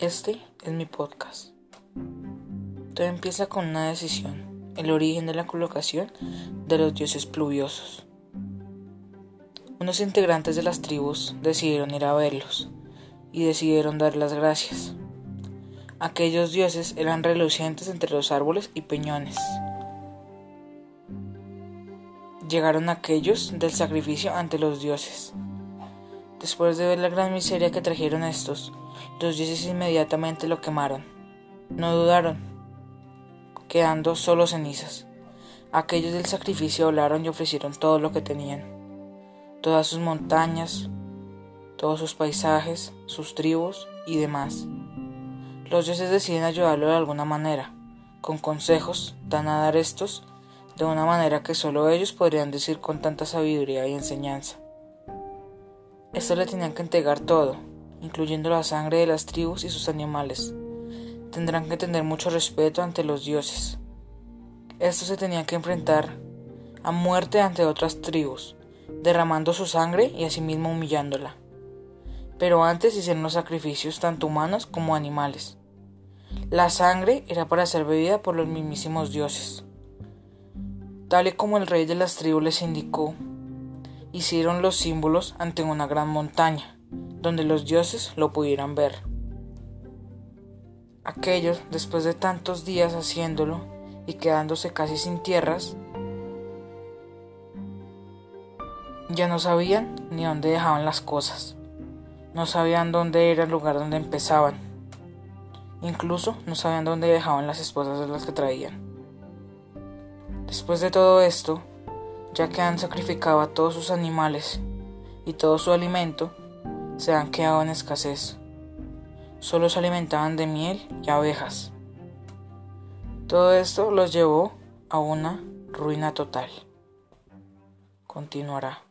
Este es mi podcast. Todo empieza con una decisión, el origen de la colocación de los dioses pluviosos. Unos integrantes de las tribus decidieron ir a verlos y decidieron dar las gracias. Aquellos dioses eran relucientes entre los árboles y peñones. Llegaron aquellos del sacrificio ante los dioses. Después de ver la gran miseria que trajeron estos, los dioses inmediatamente lo quemaron. No dudaron, quedando solo cenizas. Aquellos del sacrificio hablaron y ofrecieron todo lo que tenían, todas sus montañas, todos sus paisajes, sus tribus y demás. Los dioses deciden ayudarlo de alguna manera. Con consejos dan a dar estos de una manera que solo ellos podrían decir con tanta sabiduría y enseñanza. Estos le tenían que entregar todo, incluyendo la sangre de las tribus y sus animales. Tendrán que tener mucho respeto ante los dioses. Estos se tenían que enfrentar a muerte ante otras tribus, derramando su sangre y asimismo humillándola. Pero antes hicieron los sacrificios tanto humanos como animales. La sangre era para ser bebida por los mismísimos dioses. Tal y como el rey de las tribus les indicó, hicieron los símbolos ante una gran montaña, donde los dioses lo pudieran ver. Aquellos, después de tantos días haciéndolo y quedándose casi sin tierras, ya no sabían ni dónde dejaban las cosas, no sabían dónde era el lugar donde empezaban, incluso no sabían dónde dejaban las esposas de las que traían. Después de todo esto, ya que han sacrificado a todos sus animales y todo su alimento, se han quedado en escasez. Solo se alimentaban de miel y abejas. Todo esto los llevó a una ruina total. Continuará.